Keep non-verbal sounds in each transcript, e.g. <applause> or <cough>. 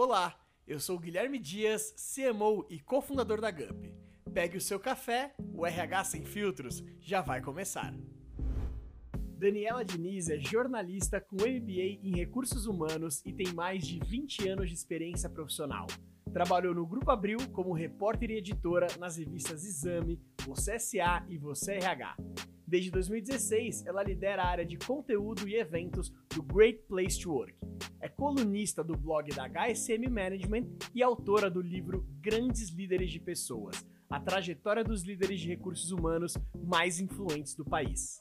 Olá, eu sou Guilherme Dias, CMO e cofundador da GUP. Pegue o seu café, o RH Sem Filtros já vai começar. Daniela Diniz é jornalista com MBA em Recursos Humanos e tem mais de 20 anos de experiência profissional. Trabalhou no Grupo Abril como repórter e editora nas revistas Exame, Você SA e Você RH. Desde 2016, ela lidera a área de conteúdo e eventos do Great Place to Work. É colunista do blog da HSM Management e autora do livro Grandes Líderes de Pessoas a trajetória dos líderes de recursos humanos mais influentes do país.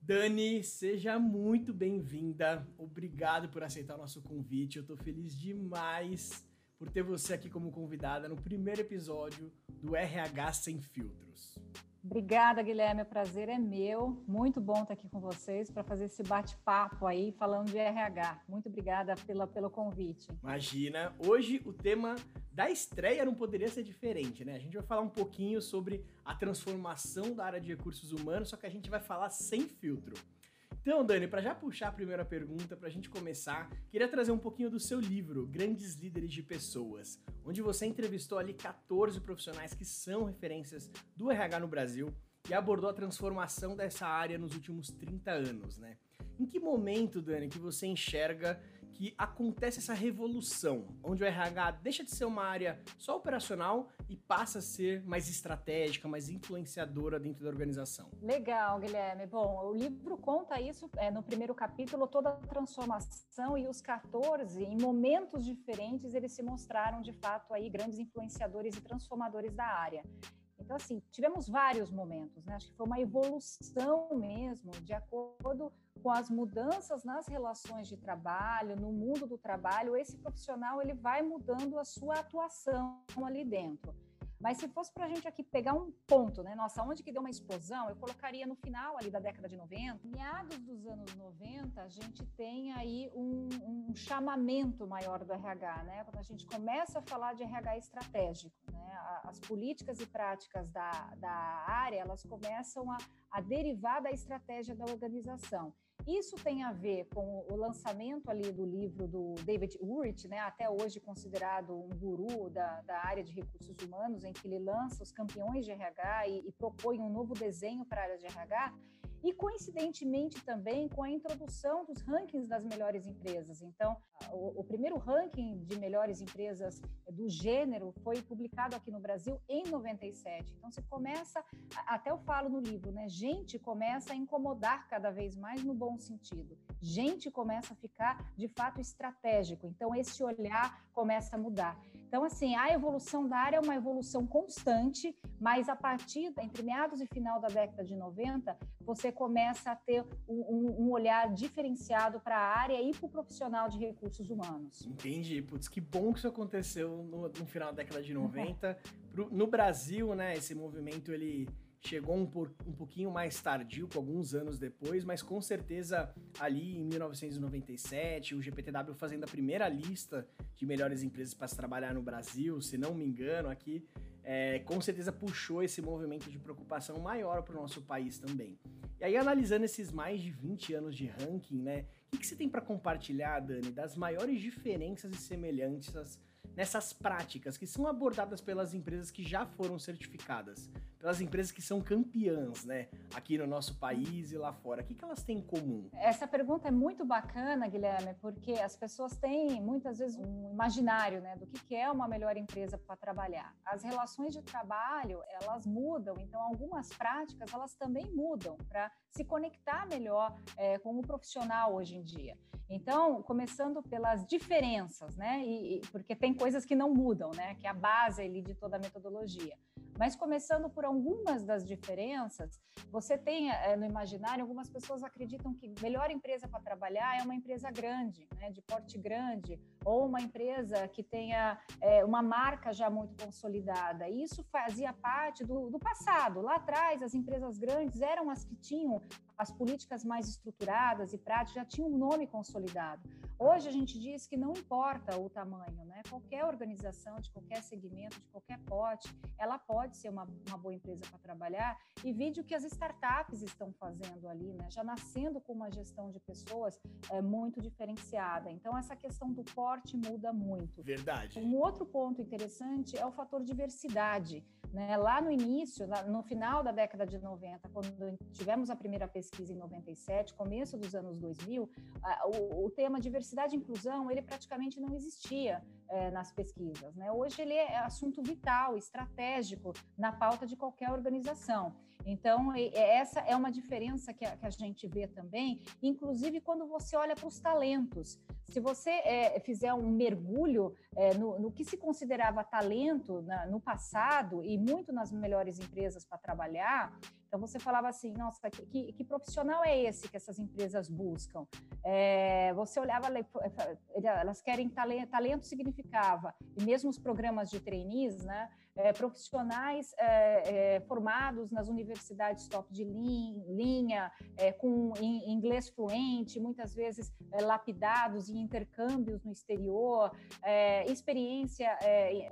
Dani, seja muito bem-vinda. Obrigado por aceitar o nosso convite. Eu estou feliz demais por ter você aqui como convidada no primeiro episódio do RH Sem Filtros. Obrigada, Guilherme. O prazer é meu. Muito bom estar aqui com vocês para fazer esse bate-papo aí falando de RH. Muito obrigada pela, pelo convite. Imagina. Hoje o tema da estreia não poderia ser diferente, né? A gente vai falar um pouquinho sobre a transformação da área de recursos humanos, só que a gente vai falar sem filtro. Então, Dani, para já puxar a primeira pergunta, para a gente começar, queria trazer um pouquinho do seu livro, Grandes Líderes de Pessoas, onde você entrevistou ali 14 profissionais que são referências do RH no Brasil e abordou a transformação dessa área nos últimos 30 anos, né? Em que momento, Dani, que você enxerga que acontece essa revolução, onde o RH deixa de ser uma área só operacional e passa a ser mais estratégica, mais influenciadora dentro da organização. Legal, Guilherme. Bom, o livro conta isso é, no primeiro capítulo, toda a transformação e os 14, em momentos diferentes, eles se mostraram de fato aí grandes influenciadores e transformadores da área. Então, assim, tivemos vários momentos, né? Acho que foi uma evolução mesmo, de acordo com as mudanças nas relações de trabalho, no mundo do trabalho, esse profissional ele vai mudando a sua atuação ali dentro. Mas se fosse para a gente aqui pegar um ponto, né? Nossa, onde que deu uma explosão? Eu colocaria no final ali da década de 90. Meados dos anos 90, a gente tem aí um, um chamamento maior do RH, né? Quando a gente começa a falar de RH estratégico, né? As políticas e práticas da, da área, elas começam a, a derivar da estratégia da organização. Isso tem a ver com o lançamento ali do livro do David Urich, né, até hoje considerado um guru da, da área de recursos humanos, em que ele lança os campeões de RH e, e propõe um novo desenho para a área de RH e coincidentemente também com a introdução dos rankings das melhores empresas. Então, o, o, primeiro ranking de melhores empresas do gênero foi publicado aqui no Brasil em 97. Então, você começa, até eu falo no livro, né? Gente começa a incomodar cada vez mais no bom sentido. Gente começa a ficar de fato estratégico. Então, esse olhar começa a mudar. Então, assim, a evolução da área é uma evolução constante, mas a partir entre meados e final da década de 90, você começa a ter um, um olhar diferenciado para a área e para o profissional de recursos humanos. Entendi. Putz, que bom que isso aconteceu no, no final da década de 90. Pro, no Brasil, né, esse movimento ele chegou um, por, um pouquinho mais tardio, alguns anos depois, mas com certeza ali em 1997, o GPTW fazendo a primeira lista de melhores empresas para se trabalhar no Brasil, se não me engano, aqui, é, com certeza puxou esse movimento de preocupação maior para o nosso país também. E aí, analisando esses mais de 20 anos de ranking, né, o que, que você tem para compartilhar, Dani, das maiores diferenças e semelhanças nessas práticas que são abordadas pelas empresas que já foram certificadas, pelas empresas que são campeãs, né, aqui no nosso país e lá fora. O que, que elas têm em comum? Essa pergunta é muito bacana, Guilherme, porque as pessoas têm muitas vezes um imaginário, né, do que, que é uma melhor empresa para trabalhar. As relações de trabalho, elas mudam, então algumas práticas elas também mudam para se conectar melhor é, com o profissional hoje em dia. Então, começando pelas diferenças, né? E, e, porque tem coisas que não mudam, né? Que é a base ali de toda a metodologia. Mas começando por algumas das diferenças, você tem é, no imaginário algumas pessoas acreditam que melhor empresa para trabalhar é uma empresa grande, né? De porte grande, ou uma empresa que tenha é, uma marca já muito consolidada. Isso fazia parte do, do passado. Lá atrás, as empresas grandes eram as que tinham as políticas mais estruturadas e práticas, já tinham um nome consolidado. Hoje a gente diz que não importa o tamanho, né? Qualquer organização, de qualquer segmento, de qualquer pote, ela pode ser uma, uma boa empresa para trabalhar. E vídeo que as startups estão fazendo ali, né? Já nascendo com uma gestão de pessoas é, muito diferenciada. Então, essa questão do porte muda muito. Verdade. Um outro ponto interessante é o fator diversidade. Né? Lá no início, no final da década de 90, quando tivemos a primeira pesquisa em 97, começo dos anos 2000, o, tema diversidade e inclusão, ele praticamente não existia é, nas pesquisas. Né? Hoje ele é assunto vital, estratégico na pauta de qualquer organização. Então, essa é uma diferença que a, que a gente vê também, inclusive quando você olha para os talentos. Se você é, fizer um mergulho é, no, no, que se considerava talento na, no passado e muito nas melhores empresas para trabalhar, então você falava assim, nossa, que, que, que, profissional é esse que essas empresas buscam? É, você olhava, elas querem talento, talento significava, e mesmo os programas de trainees, né? É, profissionais é, é, formados nas universidades top de linha, é, com inglês fluente, muitas vezes é, lapidados em intercâmbios no exterior, experiência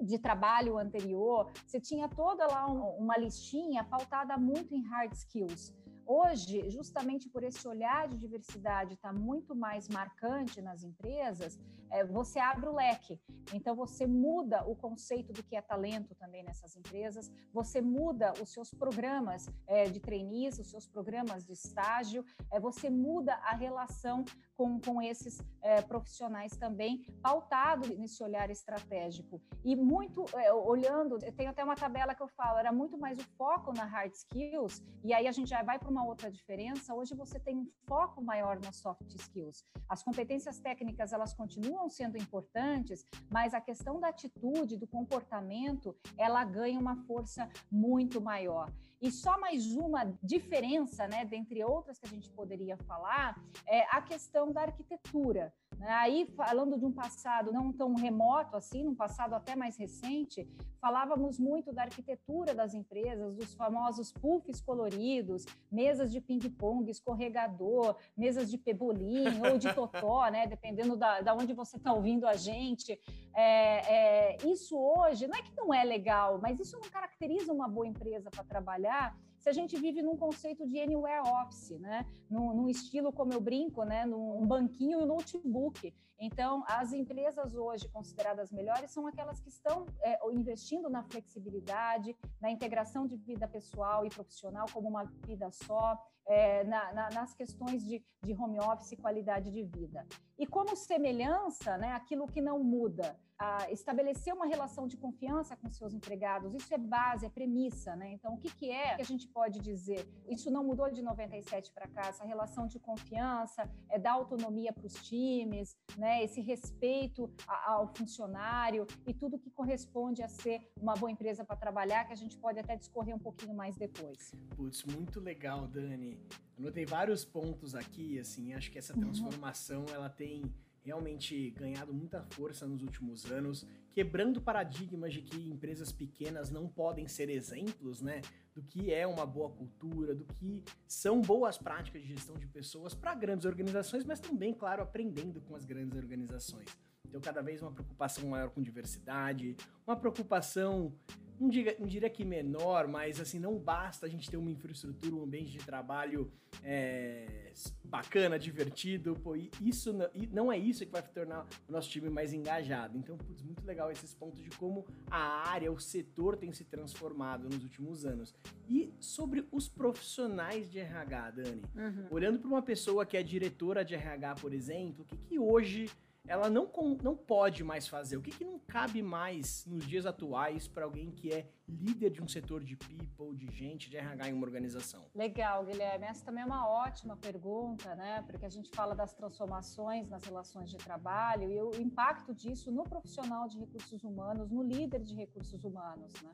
de trabalho anterior. Você tinha toda lá um, uma listinha pautada muito em hard skills. Hoje, justamente por esse olhar de diversidade estar tá muito mais marcante nas empresas, é, você abre o leque. Então, você muda o conceito do que é talento também nessas empresas, você muda os seus programas é, de trainees, os seus programas de estágio, é, você muda a relação com, com esses é, profissionais também, pautado nesse olhar estratégico. E muito é, olhando, tem até uma tabela que eu falo, era muito mais o foco na hard skills, e aí a gente já vai para uma outra diferença. Hoje você tem um foco maior nas soft skills. As competências técnicas, elas continuam sendo importantes, mas a questão da atitude, do comportamento, ela ganha uma força muito maior. E só mais uma diferença, né, dentre outras que a gente poderia falar, é a questão da arquitetura. Né? Aí, falando de um passado não tão remoto assim, um passado até mais recente, falávamos muito da arquitetura das empresas, dos famosos puffs coloridos, mesas de ping-pong, escorregador, mesas de pebolim ou de totó, <laughs> né? dependendo da, da onde você está ouvindo a gente. É, é, isso hoje, não é que não é legal, mas isso não caracteriza uma boa empresa para trabalhar se a gente vive num conceito de anywhere office, né? Num, num estilo, como eu brinco, né? Num banquinho e um notebook. Então, as empresas hoje consideradas melhores são aquelas que estão é, investindo na flexibilidade, na integração de vida pessoal e profissional como uma vida só, é, na, na, nas questões de, de home office e qualidade de vida. E como semelhança, né, aquilo que não muda, a estabelecer uma relação de confiança com seus empregados, isso é base, é premissa, né? Então, o que, que é que a gente pode dizer? Isso não mudou de 97 para cá, essa relação de confiança, é dar autonomia para os times, né? Esse respeito ao funcionário e tudo que corresponde a ser uma boa empresa para trabalhar, que a gente pode até discorrer um pouquinho mais depois. Putz, muito legal, Dani. Anotei vários pontos aqui, assim, acho que essa uhum. transformação, uhum. ela tem realmente ganhado muita força nos últimos anos, quebrando paradigmas de que empresas pequenas não podem ser exemplos, né, do que é uma boa cultura, do que são boas práticas de gestão de pessoas para grandes organizações, mas também, claro, aprendendo com as grandes organizações. Então, cada vez uma preocupação maior com diversidade, uma preocupação não, diga, não diria que menor, mas assim, não basta a gente ter uma infraestrutura, um ambiente de trabalho é, bacana, divertido, pô, isso não, não é isso que vai tornar o nosso time mais engajado. Então, putz, muito legal esses pontos de como a área, o setor tem se transformado nos últimos anos. E sobre os profissionais de RH, Dani, uhum. olhando para uma pessoa que é diretora de RH, por exemplo, o que, que hoje ela não, não pode mais fazer? O que, que não cabe mais nos dias atuais para alguém que é líder de um setor de people, de gente, de RH em uma organização? Legal, Guilherme. Essa também é uma ótima pergunta, né? Porque a gente fala das transformações nas relações de trabalho e o impacto disso no profissional de recursos humanos, no líder de recursos humanos, né?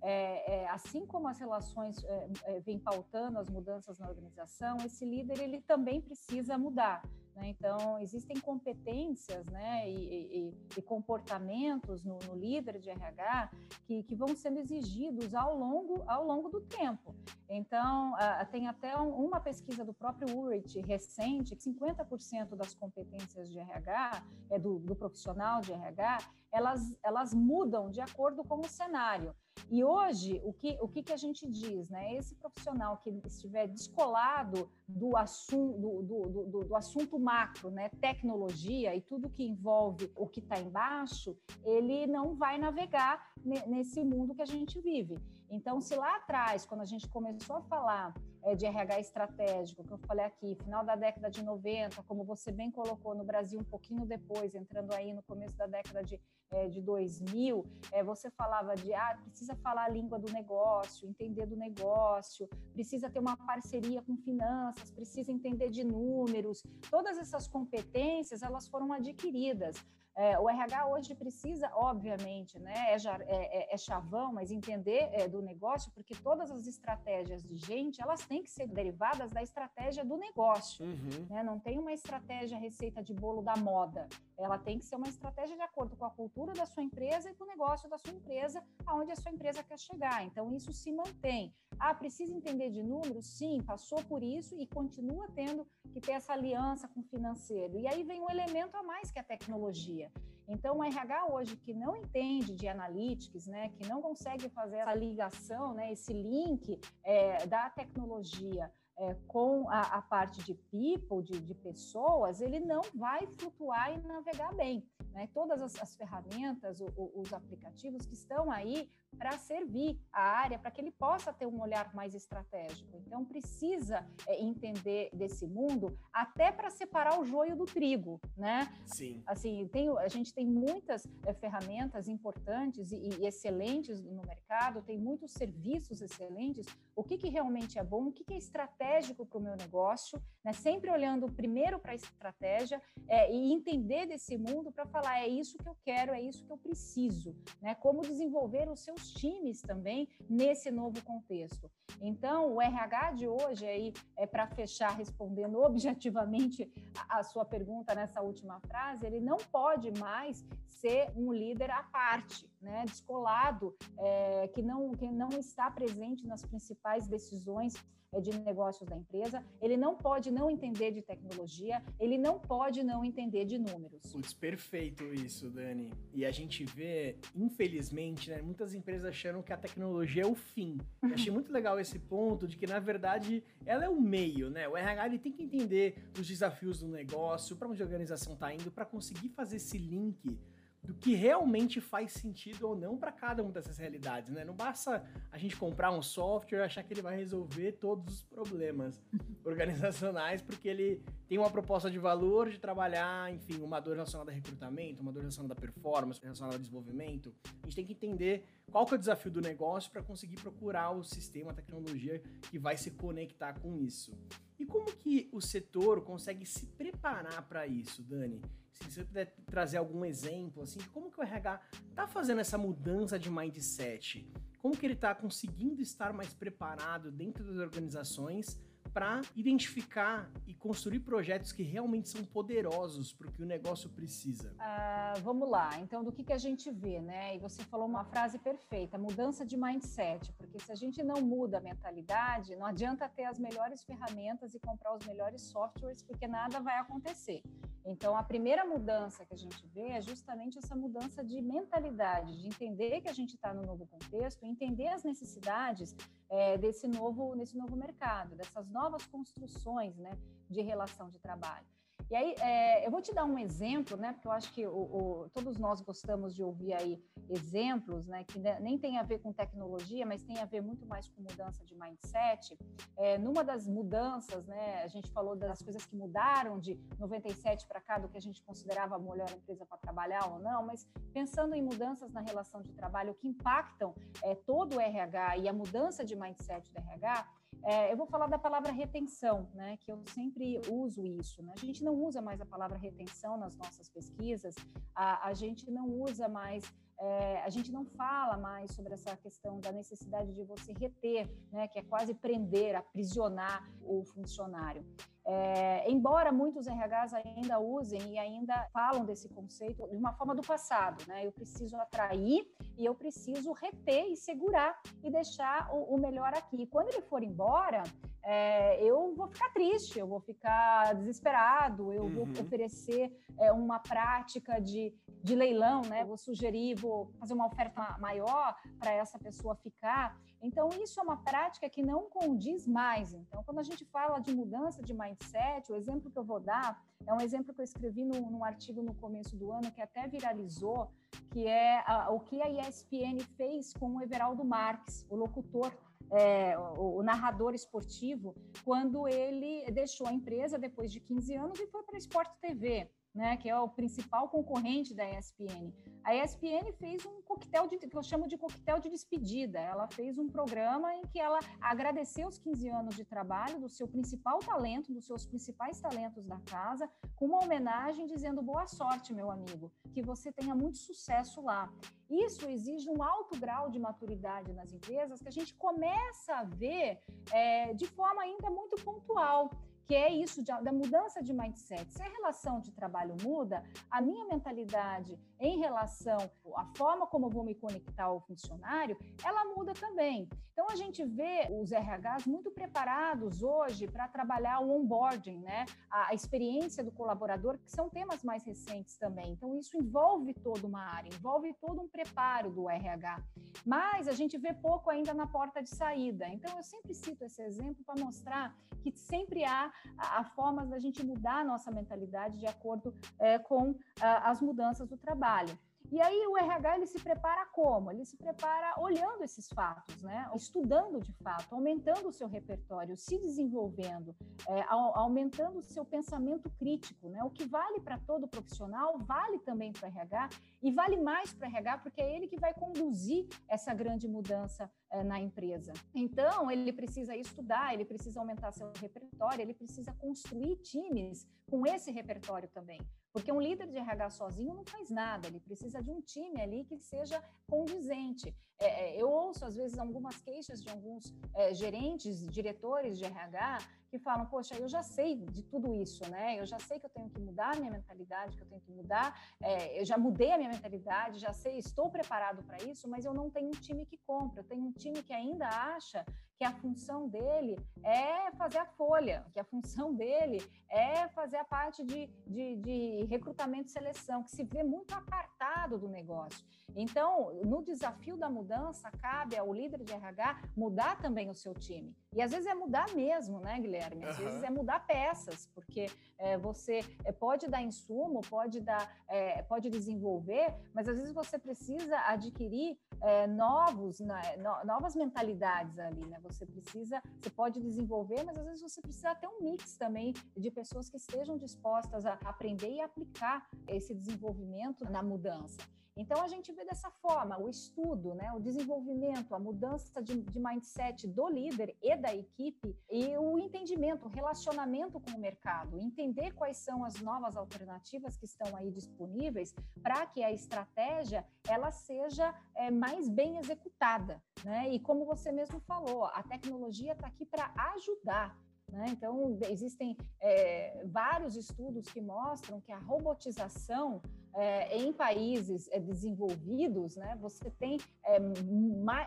É, é, assim como as relações é, é, vêm pautando as mudanças na organização, esse líder ele também precisa mudar Né? Então, existem competências né, e, e, e comportamentos no, no, líder de RH que, que, vão sendo exigidos ao longo, ao longo do tempo. Então, tem até um, uma pesquisa do próprio URIT recente, que 50% das competências de RH, é, do, do profissional de RH, elas, elas mudam de acordo com o cenário. E hoje, o que, o que, que a gente diz? Né? Esse profissional que estiver descolado do, assunto, do, do, do, do assunto macro, né? tecnologia e tudo que envolve o que está embaixo, ele não vai navegar nesse mundo que a gente vive. Então, se lá atrás, quando a gente começou a falar é, de RH estratégico, que eu falei aqui, final da década de 90, como você bem colocou no Brasil um pouquinho depois, entrando aí no começo da década de, é, de 2000, é, você falava de, ah, precisa falar a língua do negócio, entender do negócio, precisa ter uma parceria com finanças, precisa entender de números, todas essas competências, elas foram adquiridas. É, o RH hoje precisa, obviamente, né, é, é, é, é chavão, mas entender é, do negócio, porque todas as estratégias de gente, elas têm que ser derivadas da estratégia do negócio. Uhum. Né? Não tem uma estratégia receita de bolo da moda. Ela tem que ser uma estratégia de acordo com a cultura da sua empresa e com o negócio da sua empresa, aonde a sua empresa quer chegar. Então, isso se mantém. Ah, precisa entender de números? Sim, passou por isso e continua tendo que ter essa aliança com o financeiro. E aí vem um elemento a mais que é a tecnologia. Então, o RH hoje que não entende de analytics, né, que não consegue fazer essa ligação, né, esse link é, da tecnologia é, com a, a, parte de people, de, de, pessoas, ele não vai flutuar e navegar bem. Né? Todas as, as ferramentas, o, o, os aplicativos que estão aí para servir a área, para que ele possa ter um olhar mais estratégico. Então, precisa é, entender desse mundo até para separar o joio do trigo, né? Sim. Assim, tem, a gente tem muitas é, ferramentas importantes e, e, excelentes no mercado, tem muitos serviços excelentes. O que, que realmente é bom, o que, que é estratégico para o meu negócio, né? Sempre olhando primeiro para a estratégia é, e entender desse mundo para falar, é isso que eu quero, é isso que eu preciso, né? Como desenvolver os seus times também nesse novo contexto. Então, o RH de hoje, aí, é para fechar respondendo objetivamente a, a sua pergunta nessa última frase, ele não pode mais ser um líder à parte, né, descolado, é, que, não, que não está presente nas principais decisões de negócios da empresa, ele não pode não entender de tecnologia, ele não pode não entender de números. Putz, perfeito isso, Dani. E a gente vê, infelizmente, né, muitas empresas achando que a tecnologia é o fim. Eu achei muito legal esse ponto de que, na verdade, ela é o meio, né? O RH ele tem que entender os desafios do negócio, para onde a organização está indo, para conseguir fazer esse link do que realmente faz sentido ou não para cada uma dessas realidades, né? Não basta a gente comprar um software e achar que ele vai resolver todos os problemas <laughs> organizacionais, porque ele tem uma proposta de valor de trabalhar, enfim, uma dor relacionada a recrutamento, uma dor relacionada a performance, relacionada a desenvolvimento. A gente tem que entender qual que é o desafio do negócio para conseguir procurar o sistema, a tecnologia que vai se conectar com isso. E como que o setor consegue se preparar para isso, Dani? Se você puder trazer algum exemplo, assim, como que o RH está fazendo essa mudança de mindset, como que ele está conseguindo estar mais preparado dentro das organizações para identificar e construir projetos que realmente são poderosos para o que o negócio precisa? Uh, vamos lá. Então, do que, que a gente vê, né? E você falou uma frase perfeita: mudança de mindset. Porque se a gente não muda a mentalidade, não adianta ter as melhores ferramentas e comprar os melhores softwares, porque nada vai acontecer. Então, a primeira mudança que a gente vê é justamente essa mudança de mentalidade, de entender que a gente está no novo contexto, entender as necessidades é, desse novo, nesse novo mercado, dessas novas construções né, de relação de trabalho. E aí, é, eu vou te dar um exemplo, né? Porque eu acho que o, o, todos nós gostamos de ouvir aí exemplos, né? Que nem tem a ver com tecnologia, mas tem a ver muito mais com mudança de mindset. É, numa das mudanças, né? A gente falou das coisas que mudaram de 97 para cá, do que a gente considerava a melhor empresa para trabalhar ou não, mas pensando em mudanças na relação de trabalho que impactam é, todo o RH e a mudança de mindset do RH, é, eu vou falar da palavra retenção, né, que eu sempre uso isso. Né? A gente não usa mais a palavra retenção nas nossas pesquisas, a, a gente não usa mais é, a gente não fala mais sobre essa questão da necessidade de você reter, né, que é quase prender, aprisionar o funcionário. É, embora muitos RHs ainda usem e ainda falam desse conceito de uma forma do passado, né? Eu preciso atrair e eu preciso reter e segurar e deixar o, o melhor aqui. Quando ele for embora, é, eu vou ficar triste, eu vou ficar desesperado, eu uhum. vou oferecer é, uma prática de, de leilão, né? Vou sugerir, vou fazer uma oferta maior para essa pessoa ficar. Então, isso é uma prática que não condiz mais. Então, quando a gente fala de mudança de mindset, o exemplo que eu vou dar é um exemplo que eu escrevi no, num artigo no começo do ano, que até viralizou, que é a, o que a ESPN fez com o Everaldo Marques, o locutor é, o, o, narrador esportivo, quando ele deixou a empresa depois de 15 anos e foi para a Sport TV né, que é o principal concorrente da ESPN. A ESPN fez um coquetel de, que eu chamo de coquetel de despedida. Ela fez um programa em que ela agradeceu os 15 anos de trabalho do seu principal talento, dos seus principais talentos da casa, com uma homenagem dizendo boa sorte, meu amigo, que você tenha muito sucesso lá. Isso exige um alto grau de maturidade nas empresas que a gente começa a ver é, de forma ainda muito pontual que é isso de, da mudança de mindset. Se a relação de trabalho muda, a minha mentalidade em relação à forma como eu vou me conectar ao funcionário, ela muda também. Então a gente vê os RHs muito preparados hoje para trabalhar o onboarding, né? A, a experiência do colaborador, que são temas mais recentes também. Então isso envolve toda uma área, envolve todo um preparo do RH. Mas a gente vê pouco ainda na porta de saída. Então eu sempre cito esse exemplo para mostrar que sempre há a formas da gente mudar a nossa mentalidade de acordo é, com a, as mudanças do trabalho. E aí o RH ele se prepara como? Ele se prepara olhando esses fatos, né? Estudando de fato, aumentando o seu repertório, se desenvolvendo, é, aumentando o seu pensamento crítico, né? O que vale para todo profissional vale também para o RH e vale mais para o RH porque é ele que vai conduzir essa grande mudança é, na empresa. Então ele precisa estudar, ele precisa aumentar seu repertório, ele precisa construir times com esse repertório também. Porque um líder de RH sozinho não faz nada, ele precisa de um time ali que seja condizente. É, é, eu ouço, às vezes, algumas queixas de alguns é, gerentes, diretores de RH, que falam: Poxa, eu já sei de tudo isso, né? Eu já sei que eu tenho que mudar a minha mentalidade, que eu tenho que mudar, é, eu já mudei a minha mentalidade, já sei, estou preparado para isso, mas eu não tenho um time que compra, eu tenho um time que ainda acha que a função dele é fazer a folha, que a função <laughs> dele é fazer a parte de, de, de recrutamento e seleção, que se vê muito apartado do negócio. Então, no desafio da mudança, cabe ao líder de RH mudar também o seu time. E às vezes é mudar mesmo, né, Guilherme? Às uhum. vezes é mudar peças, porque é, você é, pode dar insumo, pode dar, é, pode desenvolver, mas às vezes você precisa adquirir é, novos, né, no, novas mentalidades ali, né? Você precisa, você pode desenvolver, mas às vezes você precisa ter um mix também de pessoas que estejam dispostas a aprender e aplicar esse desenvolvimento na mudança. Então a gente vê dessa forma o estudo, né, o desenvolvimento, a mudança de, de, mindset do líder e da equipe e o entendimento, o relacionamento com o mercado, entender quais são as novas alternativas que estão aí disponíveis para que a estratégia ela seja é, mais bem executada, né? E como você mesmo falou, a tecnologia está aqui para ajudar. Né? Então, existem é, vários estudos que mostram que a robotização é, em países é, desenvolvidos, né, você tem é,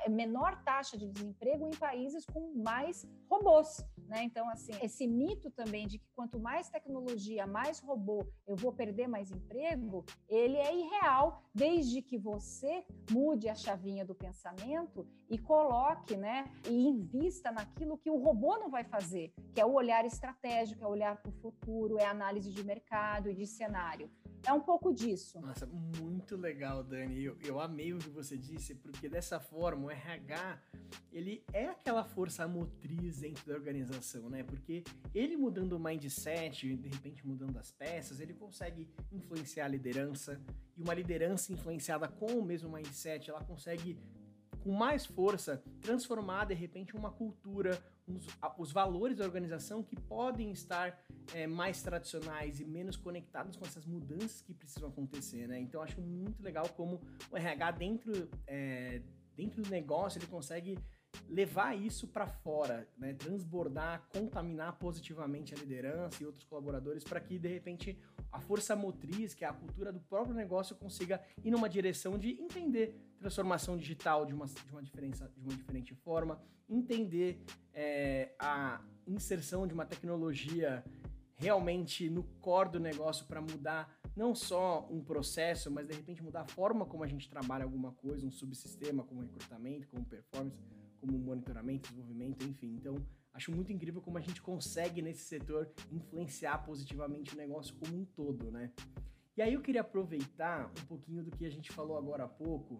menor taxa de desemprego em países com mais robôs. Né? Então, assim, esse mito também de que quanto mais tecnologia, mais robô, eu vou perder mais emprego, ele é irreal, desde que você mude a chavinha do pensamento e coloque, né, e invista naquilo que o robô não vai fazer, que é o olhar estratégico, é o olhar para o futuro, é análise de mercado e de cenário. É um pouco disso. Nossa, muito legal, Dani. Eu, eu amei o que você disse, porque dessa forma o RH ele é aquela força motriz dentro da organização, né? Porque ele mudando o mindset, de repente mudando as peças, ele consegue influenciar a liderança. E uma liderança influenciada com o mesmo mindset, ela consegue com mais força transformar de repente uma cultura, os, os valores da organização que podem estar é, mais tradicionais e menos conectados com essas mudanças que precisam acontecer, né? Então, acho muito legal como o RH dentro, é, dentro do negócio ele consegue levar isso para fora, né? transbordar, contaminar positivamente a liderança e outros colaboradores para que de repente a força motriz, que é a cultura do próprio negócio, consiga ir numa direção de entender transformação digital de uma, de uma, diferença, de uma diferente forma, entender é, a inserção de uma tecnologia realmente no core do negócio para mudar não só um processo, mas de repente mudar a forma como a gente trabalha alguma coisa, um subsistema como recrutamento, como performance, como monitoramento, desenvolvimento, enfim. Então, acho muito incrível como a gente consegue nesse setor influenciar positivamente o negócio como um todo, né? E aí eu queria aproveitar um pouquinho do que a gente falou agora há pouco,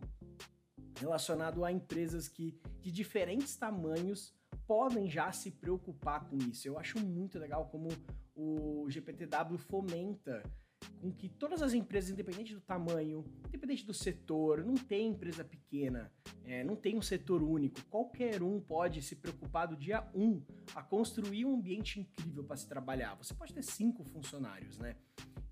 relacionado a empresas que de diferentes tamanhos podem já se preocupar com isso. Eu acho muito legal como o GPTW fomenta com que todas as empresas, independente do tamanho, independente do setor, não tem empresa pequena, é, não tem um setor único. Qualquer um pode se preocupar do dia um a construir um ambiente incrível para se trabalhar. Você pode ter cinco funcionários, né?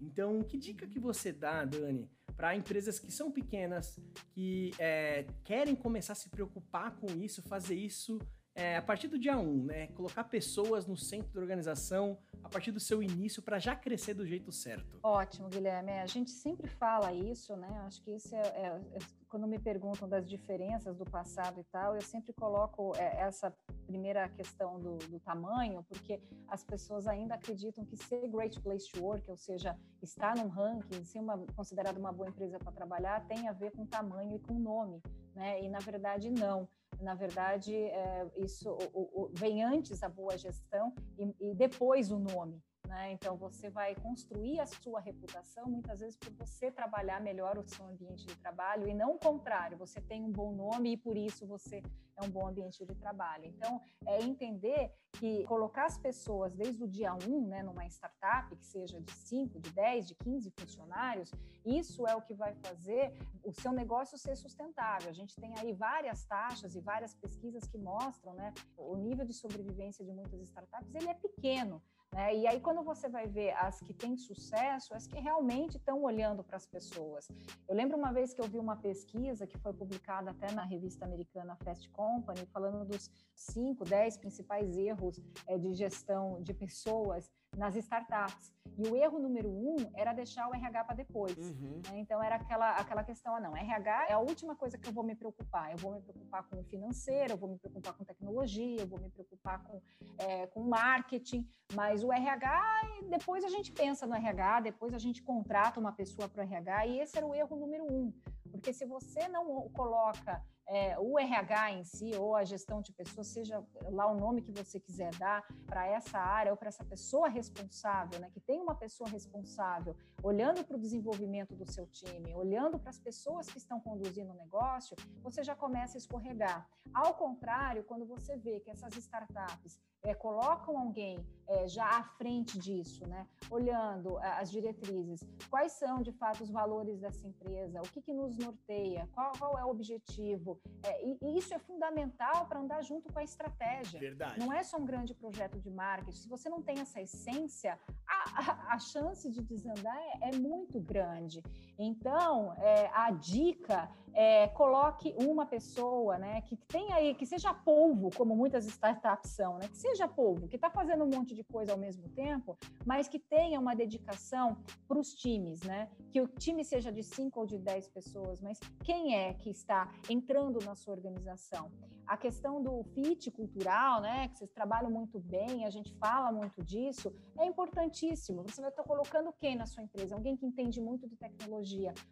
Então, que dica que você dá, Dani, para empresas que são pequenas, que é, querem começar a se preocupar com isso, fazer isso é, a partir do dia 1, um, né? Colocar pessoas no centro da organização a partir do seu início para já crescer do jeito certo. Ótimo, Guilherme. É, a gente sempre fala isso, né? Acho que isso é, é, é, quando me perguntam das diferenças do passado e tal, eu sempre coloco é, essa primeira questão do, do, tamanho, porque as pessoas ainda acreditam que ser great place to work, ou seja, estar num ranking, ser uma, considerada uma boa empresa para trabalhar, tem a ver com tamanho e com nome, né? E na verdade não na verdade, é, isso o, o, vem antes a boa gestão e, e depois o nome. Né? Então, você vai construir a sua reputação muitas vezes por você trabalhar melhor o seu ambiente de trabalho e não o contrário, você tem um bom nome e por isso você é um bom ambiente de trabalho. Então, é entender que colocar as pessoas desde o dia 1, um, né, numa startup, que seja de 5, de 10, de 15 funcionários, isso é o que vai fazer o seu negócio ser sustentável. A gente tem aí várias taxas e várias pesquisas que mostram, né, o nível de sobrevivência de muitas startups, ele é pequeno. Né? E aí, quando você vai ver as que têm sucesso, as que realmente estão olhando para as pessoas. Eu lembro uma vez que eu vi uma pesquisa que foi publicada até na revista americana Fast Company, falando dos 5, 10 principais erros é, de gestão de pessoas nas startups. E o erro número um era deixar o RH para depois. Uhum. Né? Então era aquela, aquela questão, ah, não, RH é a última coisa que eu vou me preocupar. Eu vou me preocupar com o financeiro, eu vou me preocupar com tecnologia, eu vou me preocupar com, é, com marketing, mas o RH, depois a gente pensa no RH, depois a gente contrata uma pessoa para o RH, e esse era o erro número um. Porque se você não coloca é, o RH em si, ou a gestão de pessoas, seja lá o nome que você quiser dar para essa área ou para essa pessoa responsável, né, que tem uma pessoa responsável, olhando para o desenvolvimento do seu time, olhando para as pessoas que estão conduzindo o negócio, você já começa a escorregar. Ao contrário, quando você vê que essas startups é, colocam alguém é, já à frente disso, né? olhando é, as diretrizes, quais são de fato os valores dessa empresa, o que, que nos norteia, qual, qual é o objetivo. É, e, e, isso é fundamental para andar junto com a estratégia. Verdade. Não é só um grande projeto de marketing. Se você não tem essa essência, a, a, a chance de desandar é, é muito grande. Então, é, a dica é coloque uma pessoa, né, que tenha aí, que seja polvo, como muitas startups são, né, que seja polvo, que está fazendo um monte de coisa ao mesmo tempo, mas que tenha uma dedicação para os times, né, que o time seja de 5 ou de 10 pessoas, mas quem é que está entrando na sua organização? A questão do fit cultural, né, que vocês trabalham muito bem, a gente fala muito disso, é importantíssimo. Você vai estar colocando quem na sua empresa? Alguém que entende muito de tecnologia,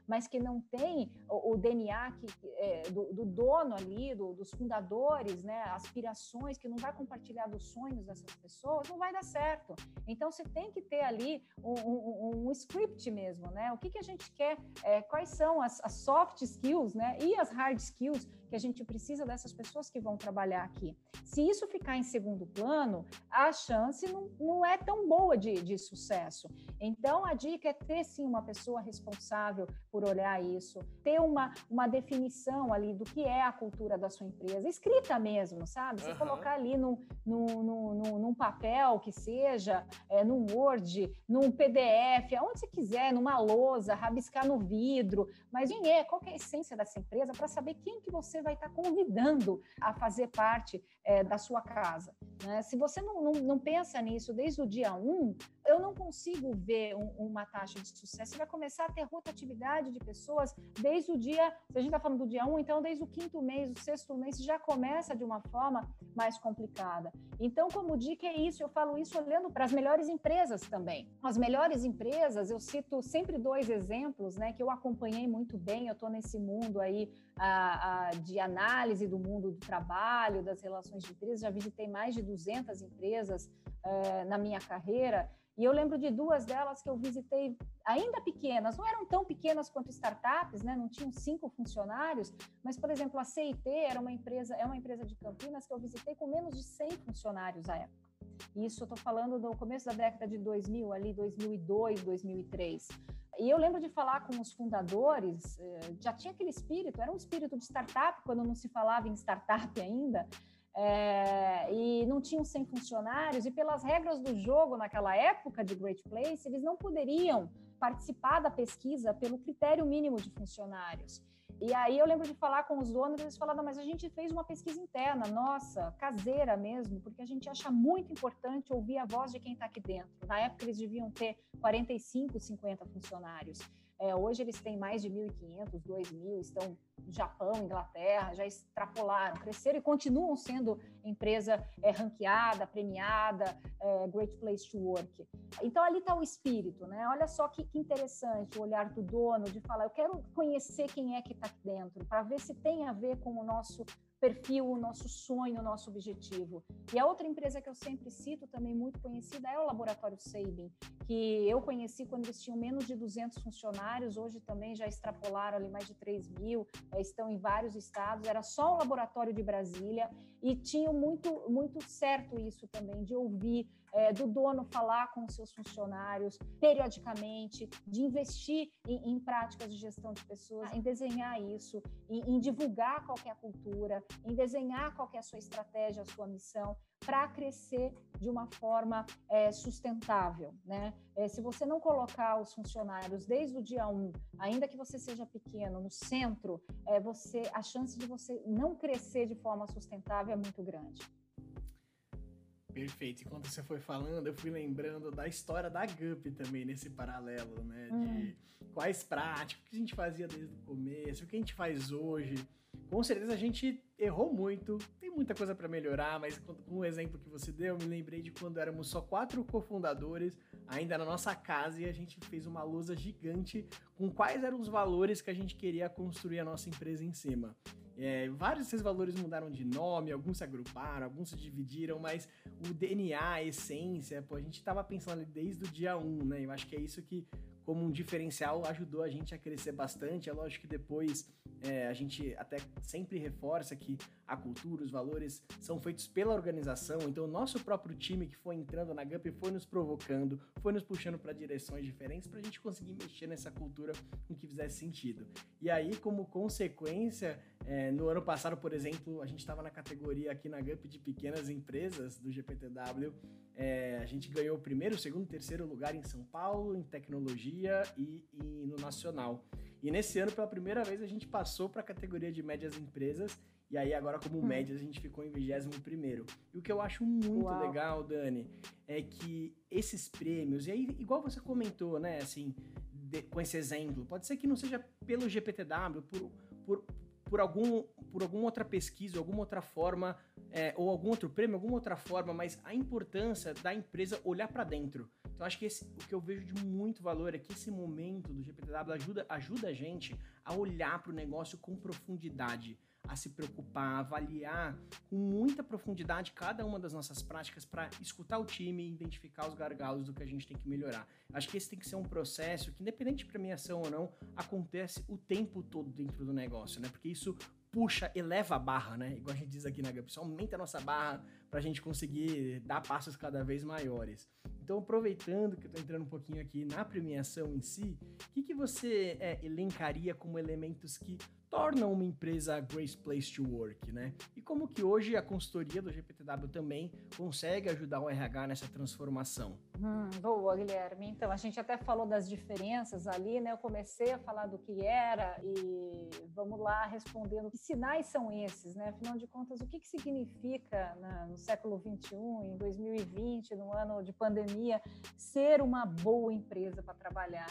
mas que não tem o, o DNA que, é, do, do, dono ali, do, dos fundadores, né, aspirações, que não vai compartilhar dos sonhos dessas pessoas, não vai dar certo. Então, você tem que ter ali um, um, um script mesmo, né? O que, que a gente quer, é, quais são as, as soft skills, né, e as hard skills que a gente precisa dessas pessoas que vão trabalhar aqui. Se isso ficar em segundo plano, a chance não, não é tão boa de, de sucesso. Então, a dica é ter sim uma pessoa responsável por olhar isso, ter uma, uma definição ali do que é a cultura da sua empresa, escrita mesmo, sabe? Você uhum. colocar ali num, num, num, num, papel que seja, é, num Word, num PDF, aonde você quiser, numa lousa, rabiscar no vidro, mas quem é, qual é a essência dessa empresa para saber quem que você vai estar convidando a fazer parte é, da sua casa. Né? Se você não, não, não, pensa nisso desde o dia 1, um, eu não consigo ver um, uma taxa de sucesso. Você vai começar a ter rotatividade de pessoas desde o dia, se a gente está falando do dia 1, um, então desde o quinto mês, o sexto mês, já começa de uma forma mais complicada. Então, como dica é isso, eu falo isso olhando para as melhores empresas também. As melhores empresas, eu cito sempre dois exemplos, né, que eu acompanhei muito bem, eu estou nesse mundo aí a, a, de análise do mundo do trabalho, das relações de empresas, já visitei mais de 200 empresas uh, na minha carreira, e eu lembro de duas delas que eu visitei ainda pequenas, não eram tão pequenas quanto startups, né? Não tinham cinco funcionários, mas por exemplo, a CIT era uma empresa, é uma empresa de Campinas que eu visitei com menos de 100 funcionários à época. Isso eu estou falando do começo da década de 2000, ali 2002, 2003. E eu lembro de falar com os fundadores, eh, já tinha aquele espírito, era um espírito de startup, quando não se falava em startup ainda, é, e não tinham 100 funcionários, e pelas regras do jogo naquela época de Great Place, eles não poderiam participar da pesquisa pelo critério mínimo de funcionários. E aí eu lembro de falar com os donos, eles falaram, mas a gente fez uma pesquisa interna, nossa, caseira mesmo, porque a gente acha muito importante ouvir a voz de quem está aqui dentro. Na época eles deviam ter 45, 50 funcionários. É, hoje eles têm mais de 1.500, 2.000, estão no Japão, Inglaterra, já extrapolaram, cresceram e continuam sendo empresa é, ranqueada, premiada, é, Great Place to Work. Então ali está o espírito, né? Olha só que, que, interessante o olhar do dono de falar, eu quero conhecer quem é que está aqui dentro, para ver se tem a ver com o nosso perfil, o nosso sonho, o nosso objetivo. E a outra empresa que eu sempre cito, também muito conhecida, é o Laboratório Sabin, que eu conheci quando eles tinham menos de 200 funcionários, hoje também já extrapolaram ali mais de 3 mil, eh, estão em vários estados, era só o laboratório de Brasília, e tinham muito, muito certo isso também, de ouvir é, do dono falar com os seus funcionários periodicamente, de investir em, em, práticas de gestão de pessoas, em desenhar isso, em, em divulgar qual é cultura, em desenhar qual é a sua estratégia, a sua missão, para crescer de uma forma é, sustentável. Né? É, se você não colocar os funcionários desde o dia 1, ainda que você seja pequeno, no centro, é, você, a chance de você não crescer de forma sustentável é muito grande. Perfeito. E quando você foi falando, eu fui lembrando da história da GUP também, nesse paralelo, né? De uhum. quais práticas, o que a gente fazia desde o começo, o que a gente faz hoje. Com certeza a gente errou muito, tem muita coisa para melhorar, mas com o exemplo que você deu, eu me lembrei de quando éramos só quatro cofundadores, ainda na nossa casa, e a gente fez uma lousa gigante com quais eram os valores que a gente queria construir a nossa empresa em cima. É, vários desses valores mudaram de nome, alguns se agruparam, alguns se dividiram, mas o DNA, a essência, pô, a gente estava pensando desde o dia 1, né? Eu acho que é isso que, como um diferencial, ajudou a gente a crescer bastante. É lógico que depois é, a gente até sempre reforça que a cultura, os valores são feitos pela organização, então o nosso próprio time que foi entrando na GUP foi nos provocando, foi nos puxando para direções diferentes para a gente conseguir mexer nessa cultura com que fizesse sentido. E aí, como consequência, é, no ano passado, por exemplo, a gente estava na categoria aqui na GUP de pequenas empresas do GPTW, é, a gente ganhou o primeiro, segundo, terceiro lugar em São Paulo, em tecnologia e, e no nacional. E nesse ano, pela primeira vez, a gente passou para a categoria de médias empresas. E aí, agora, como hum. médias, a gente ficou em 21. E o que eu acho muito Uau. legal, Dani, é que esses prêmios, e aí, igual você comentou, né, assim, de, com esse exemplo, pode ser que não seja pelo GPTW, por, por, por, algum, por alguma outra pesquisa, alguma outra forma, é, ou algum outro prêmio, alguma outra forma, mas a importância da empresa olhar para dentro. Então acho que esse, o que eu vejo de muito valor é que esse momento do GPTW ajuda, ajuda a gente a olhar para o negócio com profundidade, a se preocupar, a avaliar com muita profundidade cada uma das nossas práticas para escutar o time e identificar os gargalos do que a gente tem que melhorar. Acho que esse tem que ser um processo que, independente de premiação ou não, acontece o tempo todo dentro do negócio, né? Porque isso puxa, eleva a barra, né? Igual a gente diz aqui na GUP, aumenta a nossa barra para a gente conseguir dar passos cada vez maiores. Então, aproveitando que eu estou entrando um pouquinho aqui na premiação em si, o que, que você é, elencaria como elementos que tornam uma empresa Grace Place to Work, né? E como que hoje a consultoria do GPTW também consegue ajudar o RH nessa transformação? Hum, boa, Guilherme. Então, a gente até falou das diferenças ali, né? Eu comecei a falar do que era e vamos lá respondendo que sinais são esses, né? Afinal de contas, o que, que significa né, no século 21, em 2020, no ano de pandemia, ser uma boa empresa para trabalhar?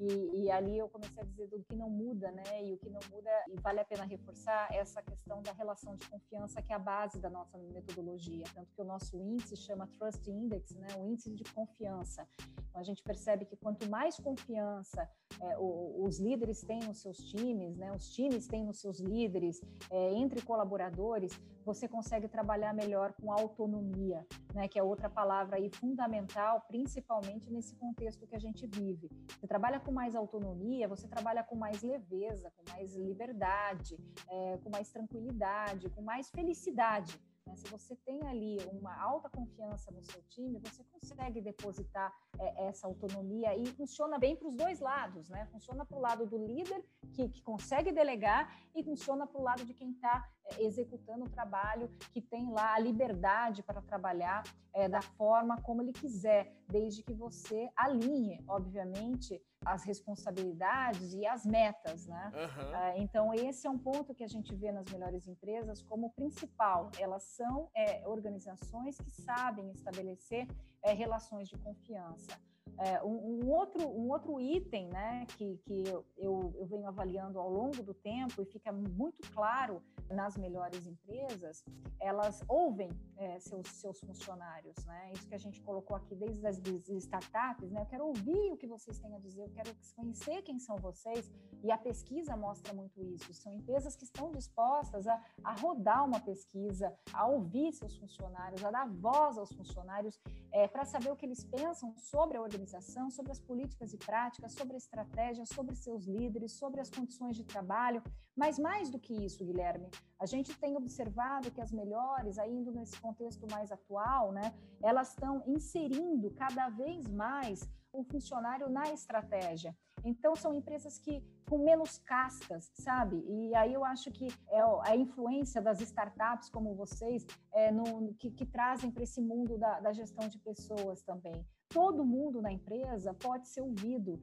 E, e, ali eu comecei a dizer do que não muda, né? E o que não muda, e vale a pena reforçar essa questão da relação de confiança, que é a base da nossa metodologia. Tanto que o nosso índice chama Trust Index, né? O índice de confiança. Então a gente percebe que quanto mais confiança é, os líderes têm nos seus times, né? Os times têm nos seus líderes, é, entre colaboradores, você consegue trabalhar melhor com autonomia, né? Que é outra palavra aí fundamental, principalmente nesse contexto que a gente vive. Você trabalha com mais autonomia, você trabalha com mais leveza, com mais liberdade, é, com mais tranquilidade, com mais felicidade. Né? Se você tem ali uma alta confiança no seu time, você consegue depositar é, essa autonomia e funciona bem para os dois lados, né? Funciona para o lado do líder que, que consegue delegar e funciona para o lado de quem está é, executando o trabalho, que tem lá a liberdade para trabalhar é, da forma como ele quiser, desde que você alinhe, obviamente, as responsabilidades e as metas, né? Uhum. então esse é um ponto que a gente vê nas melhores empresas como principal. Elas são é, organizações que sabem estabelecer é, relações de confiança. É, um, um, outro, um outro item né, que, que eu, eu venho avaliando ao longo do tempo e fica muito claro nas melhores empresas, elas ouvem é, seus, seus funcionários, né? Isso que a gente colocou aqui desde as startups, né? Eu quero ouvir o que vocês têm a dizer, eu quero conhecer quem são vocês, e a pesquisa mostra muito isso. São empresas que estão dispostas a, a rodar uma pesquisa, a ouvir seus funcionários, a dar voz aos funcionários, é, para saber o que eles pensam sobre a organização, sobre as políticas e práticas, sobre a estratégia, sobre seus líderes, sobre as condições de trabalho. Mas mais do que isso, Guilherme, a gente tem observado que as melhores, ainda nesse contexto mais atual, né, elas estão inserindo cada vez mais o funcionário na estratégia. Então, são empresas que com menos castas, sabe? E aí eu acho que é a influência das startups como vocês é, no, que, que trazem para esse mundo da, da gestão de pessoas também. Todo mundo na empresa pode ser ouvido,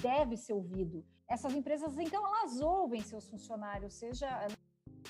deve ser ouvido. Essas empresas, então, elas ouvem seus funcionários, seja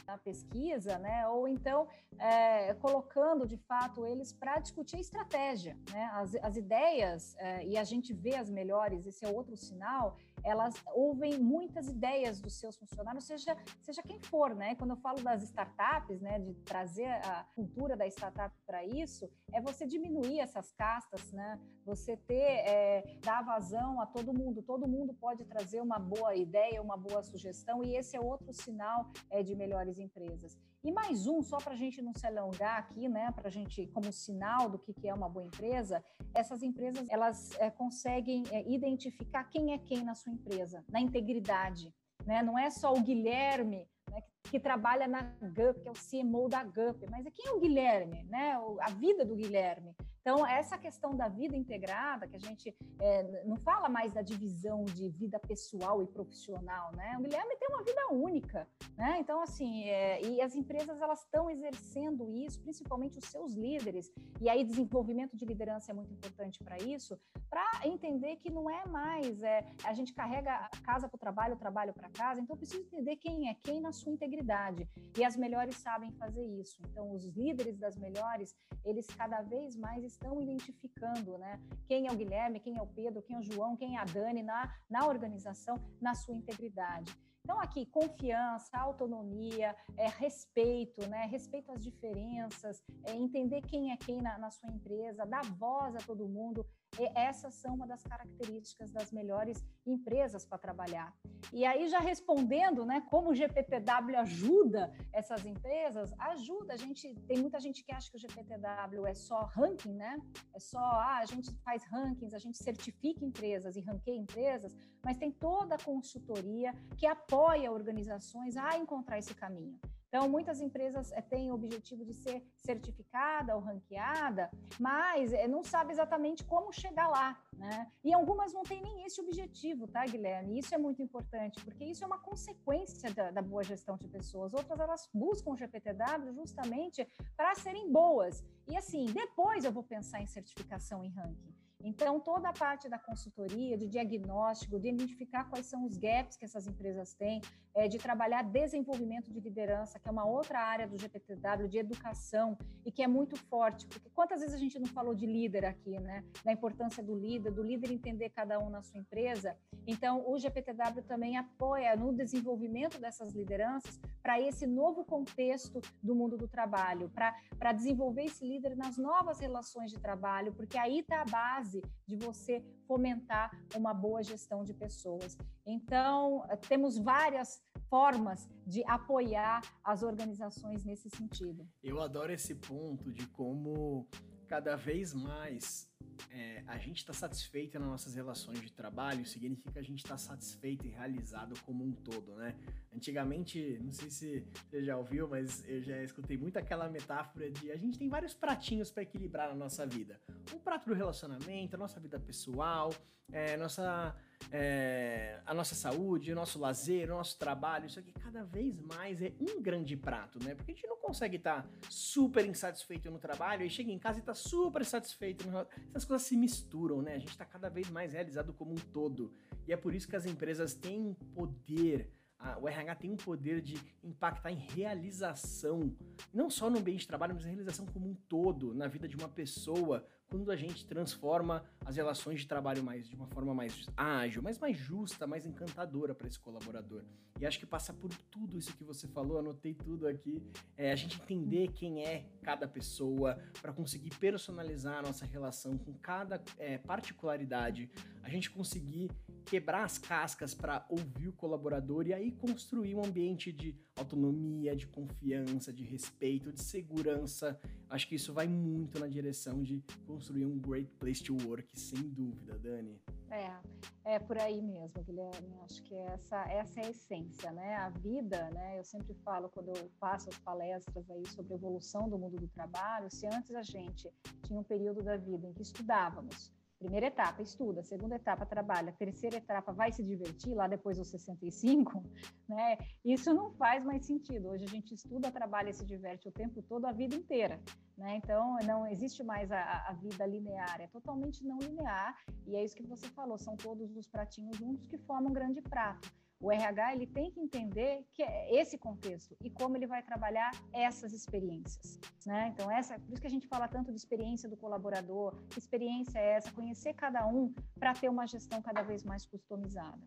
na pesquisa, né? Ou então é, colocando de fato eles para discutir a estratégia, né? As, as ideias é, e a gente vê as melhores. Esse é outro sinal elas ouvem muitas ideias dos seus funcionários, seja, seja quem for, né? Quando eu falo das startups, né, de trazer a cultura da startup para isso, é você diminuir essas castas, né? Você ter, é, dar vazão a todo mundo, todo mundo pode trazer uma boa ideia, uma boa sugestão, e esse é outro sinal é, de melhores empresas. E mais um, só para a gente não se alongar aqui, né, para a gente, como sinal do que, é uma boa empresa, essas empresas, elas é, conseguem é, identificar quem é quem na sua empresa, na integridade, né? Não é só o Guilherme né, que, que, trabalha na GUP, que é o CMO da GUP, mas é quem é o Guilherme, né? A vida do Guilherme. Então, essa questão da vida integrada, que a gente é, não fala mais da divisão de vida pessoal e profissional, né? O Guilherme tem uma vida única, né? Então, assim, é, e as empresas, elas estão exercendo isso, principalmente os seus líderes, e aí desenvolvimento de liderança é muito importante para isso, para entender que não é mais, é, a gente carrega a casa para o trabalho, o trabalho para casa, então precisa entender quem é quem na sua integridade, e as melhores sabem fazer isso. Então, os líderes das melhores, eles cada vez mais estão identificando, né? Quem é o Guilherme, quem é o Pedro, quem é o João, quem é a Dani na, na organização, na sua integridade. Então, aqui, confiança, autonomia, é, respeito, né? Respeito às diferenças, é, entender quem é quem na, na sua empresa, dar voz a todo mundo. E essas são uma das características das melhores empresas para trabalhar. E aí, já respondendo, né, como o GPTW ajuda essas empresas, ajuda. A gente tem muita gente que acha que o GPTW é só ranking, né? É só ah, a gente faz rankings, a gente certifica empresas e ranqueia empresas, mas tem toda a consultoria que apoia organizações a encontrar esse caminho. Então, muitas empresas é, têm o objetivo de ser certificada ou ranqueada, mas é, não sabe exatamente como chegar lá, né? E algumas não têm nem esse objetivo, tá, Guilherme? Isso é muito importante, porque isso é uma consequência da, da boa gestão de pessoas. Outras, elas buscam o GPTW justamente para serem boas. E assim, depois eu vou pensar em certificação e ranking. Então, toda a parte da consultoria, de diagnóstico, de identificar quais são os gaps que essas empresas têm, é, de trabalhar desenvolvimento de liderança, que é uma outra área do GPTW, de educação, e que é muito forte, porque quantas vezes a gente não falou de líder aqui, né? Da importância do líder, do líder entender cada um na sua empresa. Então, o GPTW também apoia no desenvolvimento dessas lideranças para esse novo contexto do mundo do trabalho, para desenvolver esse líder nas novas relações de trabalho, porque aí está a base de você fomentar uma boa gestão de pessoas. Então, temos várias formas de apoiar as organizações nesse sentido. Eu adoro esse ponto de como cada vez mais é, a gente está satisfeito nas nossas relações de trabalho, significa que a gente está satisfeito e realizado como um todo, né? Antigamente, não sei se você já ouviu, mas eu já escutei muito aquela metáfora de a gente tem vários pratinhos para equilibrar na nossa vida. Um prato do relacionamento, a nossa vida pessoal, é, nossa é, a nossa saúde, o nosso lazer, o nosso trabalho, isso aqui cada vez mais é um grande prato, né? Porque a gente não consegue estar tá super insatisfeito no trabalho e chega em casa e está super satisfeito. No... Essas coisas se misturam, né? A gente está cada vez mais realizado como um todo. E é por isso que as empresas têm poder o RH tem um poder de impactar em realização, não só no ambiente de trabalho, mas em realização como um todo, na vida de uma pessoa, quando a gente transforma as relações de trabalho mais de uma forma mais ágil, mas mais justa, mais encantadora para esse colaborador. E acho que passa por tudo isso que você falou, anotei tudo aqui, é a gente entender quem é cada pessoa para conseguir personalizar a nossa relação com cada é, particularidade, a gente conseguir quebrar as cascas para ouvir o colaborador e aí construir um ambiente de autonomia, de confiança, de respeito, de segurança. Acho que isso vai muito na direção de construir um great place to work, sem dúvida, Dani. É, é por aí mesmo, Guilherme. Acho que essa, essa é a essência, né? A vida, né? Eu sempre falo quando eu passo as palestras aí sobre a evolução do mundo do trabalho, se antes a gente tinha um período da vida em que estudávamos, Primeira etapa, estuda. Segunda etapa, trabalha. Terceira etapa, vai se divertir lá depois dos 65, <laughs> né? Isso não faz mais sentido. Hoje a gente estuda, trabalha e se diverte o tempo todo, a vida inteira, né? Então, não existe mais a, a vida linear, é totalmente não linear. E é isso que você falou, são todos os pratinhos juntos que formam um grande prato. O RH ele tem que entender que é esse contexto e como ele vai trabalhar essas experiências, né? Então essa, por isso que a gente fala tanto de experiência do colaborador, que experiência é essa, conhecer cada um para ter uma gestão cada vez mais customizada.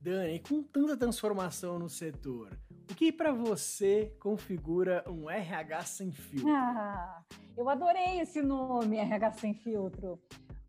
Dani, com tanta transformação no setor, o que para você configura um RH sem filtro? Ah, eu adorei esse nome, RH sem filtro.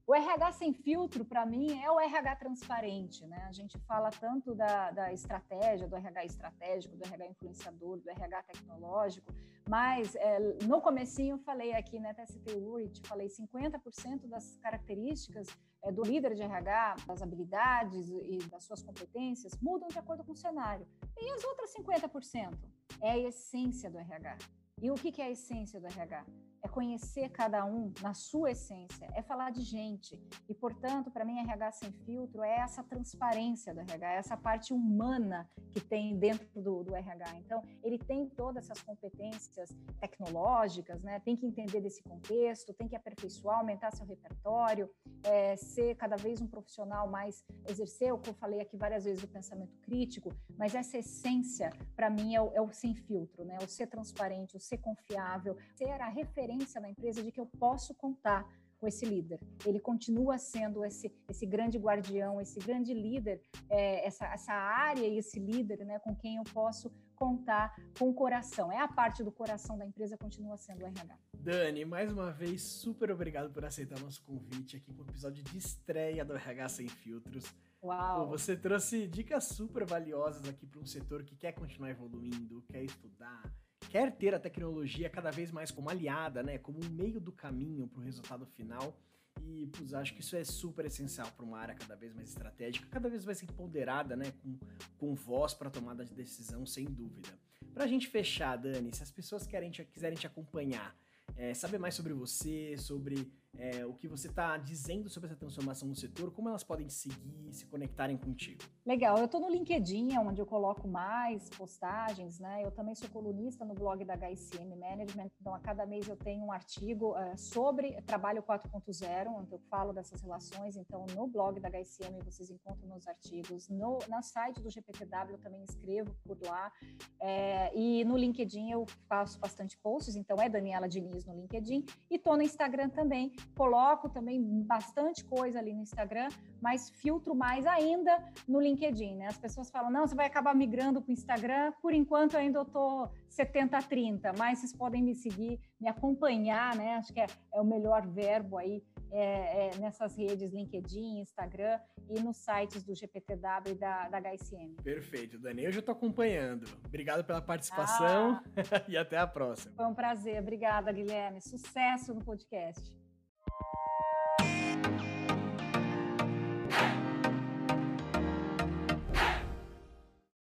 O RH sem filtro, para mim, é o RH transparente, né? A gente fala tanto da, da, estratégia, do RH estratégico, do RH influenciador, do RH tecnológico, mas é, no comecinho eu falei aqui, né, até citei o Urit, falei 50% das características é, do líder de RH, das habilidades e das suas competências, mudam de acordo com o cenário. E as outras 50% é a essência do RH. E o que é a essência do RH? É conhecer cada um na sua essência, é falar de gente. E, portanto, para mim, RH sem filtro é essa transparência do RH, é essa parte humana que tem dentro do, do RH. Então, ele tem todas essas competências tecnológicas, né? tem que entender desse contexto, tem que aperfeiçoar, aumentar seu repertório, é, ser cada vez um profissional mais, exercer o que eu falei aqui várias vezes do pensamento crítico, mas essa essência, para mim, é o, é o sem filtro, né? o ser transparente, o ser confiável, ser a referência referência na empresa de que eu posso contar com esse líder. Ele continua sendo esse, esse grande guardião, esse grande líder, é, essa, essa área e esse líder né, com quem eu posso contar com o coração. É a parte do coração da empresa, continua sendo o RH. Dani, mais uma vez, super obrigado por aceitar nosso convite aqui com o episódio de estreia do RH Sem Filtros. Uau! Você trouxe dicas super valiosas aqui para um setor que quer continuar evoluindo, quer estudar, quer ter a tecnologia cada vez mais como aliada, né, como um meio do caminho para o resultado final. E, putz, acho que isso é super essencial para uma área cada vez mais estratégica, cada vez mais empoderada, né? Com, com voz para tomada de decisão, sem dúvida. Para a gente fechar, Dani, se as pessoas querem te, quiserem te acompanhar, é, saber mais sobre você, sobre é, o que você está dizendo sobre essa transformação no setor, como elas podem seguir, se conectarem contigo? Legal, eu estou no LinkedIn, é onde eu coloco mais postagens, né? Eu também sou colunista no blog da HCM Management, então a cada mês eu tenho um artigo uh, sobre trabalho 4.0, onde eu falo dessas relações. Então, no blog da HCM vocês encontram meus artigos, no na site do GPTW eu também escrevo por lá, é, e no LinkedIn eu faço bastante posts, então é Daniela Diniz no LinkedIn, e estou no Instagram também, coloco também bastante coisa ali no Instagram, mas filtro mais ainda no LinkedIn, né? As pessoas falam, não, você vai acabar migrando para o Instagram, por enquanto ainda eu tô 70-30, mas vocês podem me seguir, me acompanhar, né? Acho que é, é o melhor verbo aí é, é, nessas redes LinkedIn, Instagram e nos sites do GPTW e da, da HSM. Perfeito, Dani. Eu já estou acompanhando. Obrigado pela participação ah, <laughs> e até a próxima. Foi um prazer. Obrigada, Guilherme. Sucesso no podcast.